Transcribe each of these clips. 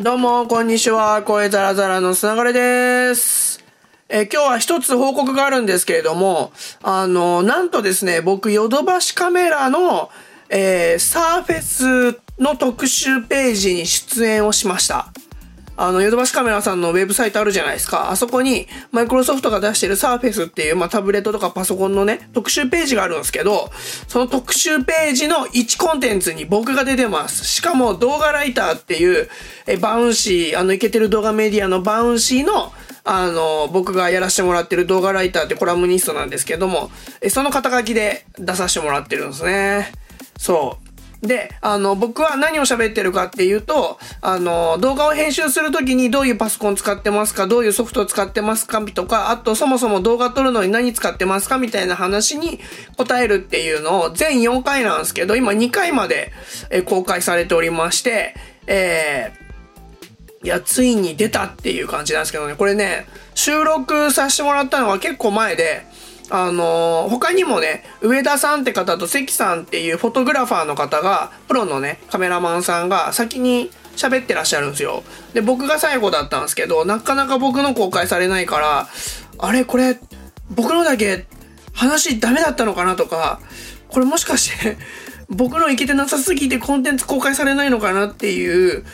どうも、こんにちは。声ザラザラのつながれです。え今日は一つ報告があるんですけれども、あの、なんとですね、僕、ヨドバシカメラの、えーサーフェスの特集ページに出演をしました。あの、ヨドバシカメラさんのウェブサイトあるじゃないですか。あそこに、マイクロソフトが出してるサーフェスっていう、まあ、タブレットとかパソコンのね、特集ページがあるんですけど、その特集ページの1コンテンツに僕が出てます。しかも動画ライターっていう、え、バウンシー、あの、イケてる動画メディアのバウンシーの、あの、僕がやらせてもらってる動画ライターってコラムニストなんですけども、え、その肩書きで出させてもらってるんですね。そう。で、あの、僕は何を喋ってるかっていうと、あの、動画を編集するときにどういうパソコン使ってますか、どういうソフトを使ってますかとか、あとそもそも動画撮るのに何使ってますかみたいな話に答えるっていうのを全4回なんですけど、今2回までえ公開されておりまして、えー、いや、ついに出たっていう感じなんですけどね、これね、収録させてもらったのは結構前で、あのー他にもね、上田さんって方と関さんっていうフォトグラファーの方が、プロのね、カメラマンさんが先に喋ってらっしゃるんですよ。で、僕が最後だったんですけど、なかなか僕の公開されないから、あれこれ、僕のだけ話ダメだったのかなとか、これもしかして、僕のいけてなさすぎてコンテンツ公開されないのかなっていう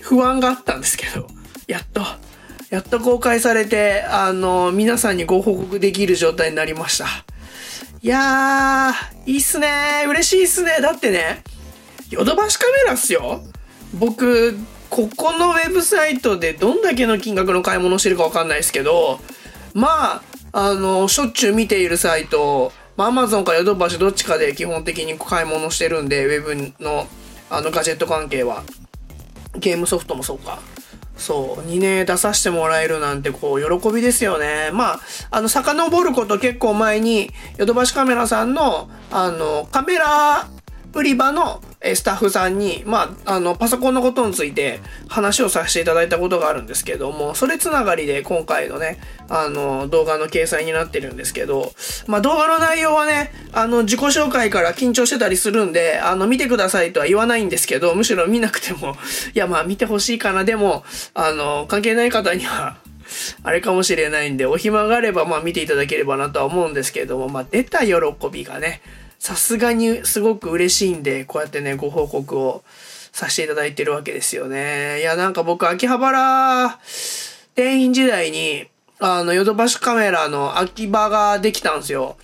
不安があったんですけど、やっと、やっと公開されて、あの、皆さんにご報告できる状態になりました。いやー、いいっすねー嬉しいっすねだってね、ヨドバシカメラっすよ僕、ここのウェブサイトでどんだけの金額の買い物してるかわかんないですけど、まあ、あの、しょっちゅう見ているサイト、まあ、アマゾンかヨドバシどっちかで基本的に買い物してるんで、ウェブの、あの、ガジェット関係は。ゲームソフトもそうか。そう、にね、出させてもらえるなんて、こう、喜びですよね。まあ、あの、遡ること結構前に、ヨドバシカメラさんの、あの、カメラ売り場のスタッフさんに、まあ、あの、パソコンのことについて話をさせていただいたことがあるんですけども、それつながりで今回のね、あの、動画の掲載になってるんですけど、まあ、動画の内容はね、あの、自己紹介から緊張してたりするんで、あの、見てくださいとは言わないんですけど、むしろ見なくても、いや、まあ、見てほしいかな。でも、あの、関係ない方には、あれかもしれないんで、お暇があれば、まあ見ていただければなとは思うんですけれども、まあ出た喜びがね、さすがにすごく嬉しいんで、こうやってね、ご報告をさせていただいてるわけですよね。いや、なんか僕、秋葉原店員時代に、あの、ヨドバシカメラの秋葉ができたんですよ。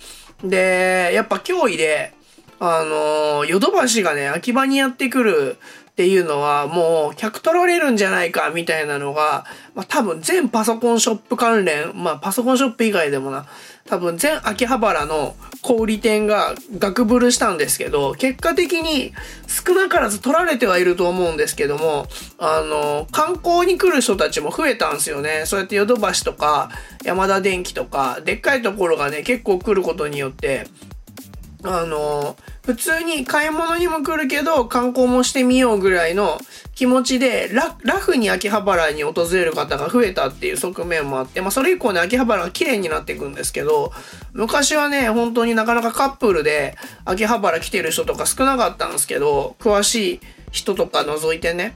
で、やっぱ脅威で、あの、ヨドバシがね、秋葉にやってくるっていうのは、もう、客取られるんじゃないか、みたいなのが、まあ多分全パソコンショップ関連、まあパソコンショップ以外でもな、多分全秋葉原の小売店がガクブルしたんですけど、結果的に少なからず取られてはいると思うんですけども、あの、観光に来る人たちも増えたんですよね。そうやってヨドバシとか、山田電機とか、でっかいところがね、結構来ることによって、あの、普通に買い物にも来るけど、観光もしてみようぐらいの気持ちで、ラフに秋葉原に訪れる方が増えたっていう側面もあって、まあそれ以降ね、秋葉原が綺麗になっていくんですけど、昔はね、本当になかなかカップルで秋葉原来てる人とか少なかったんですけど、詳しい人とか除いてね。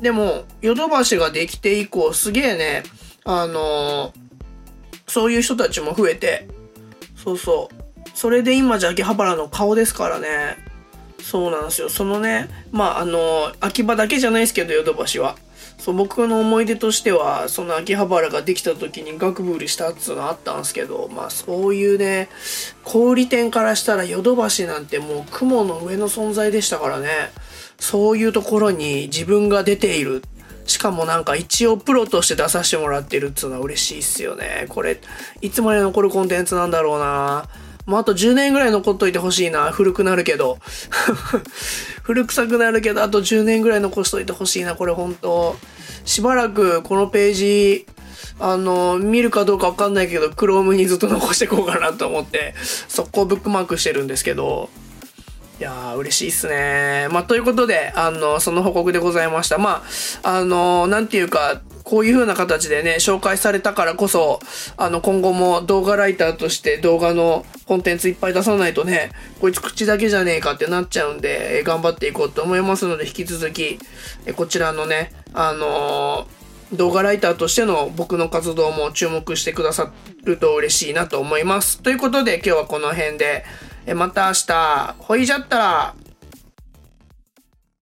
でも、ヨドバシができて以降、すげえね、あのそういう人たちも増えて、そうそう。それで今じゃ秋葉原の顔ですからね。そうなんですよ。そのね、まあ、あの、秋葉だけじゃないですけど、ヨドバシは。そう、僕の思い出としては、その秋葉原ができた時にガクブルしたっていうのあったんですけど、まあ、そういうね、小売店からしたらヨドバシなんてもう雲の上の存在でしたからね。そういうところに自分が出ている。しかもなんか一応プロとして出させてもらってるっていうのは嬉しいっすよね。これ、いつまで残るコンテンツなんだろうなもうあと10年ぐらい残っといてほしいな。古くなるけど。古臭くなるけど、あと10年ぐらい残しといてほしいな。これ本当しばらくこのページ、あの、見るかどうかわかんないけど、Chrome にずっと残していこうかなと思って、速攻ブックマークしてるんですけど、いやー、嬉しいっすね。まあ、ということで、あの、その報告でございました。まあ、あの、なんていうか、こういう風な形でね、紹介されたからこそ、あの、今後も動画ライターとして動画のコンテンツいっぱい出さないとね、こいつ口だけじゃねえかってなっちゃうんで、え頑張っていこうと思いますので、引き続き、えこちらのね、あのー、動画ライターとしての僕の活動も注目してくださると嬉しいなと思います。ということで今日はこの辺で、えまた明日、ほいじゃったら、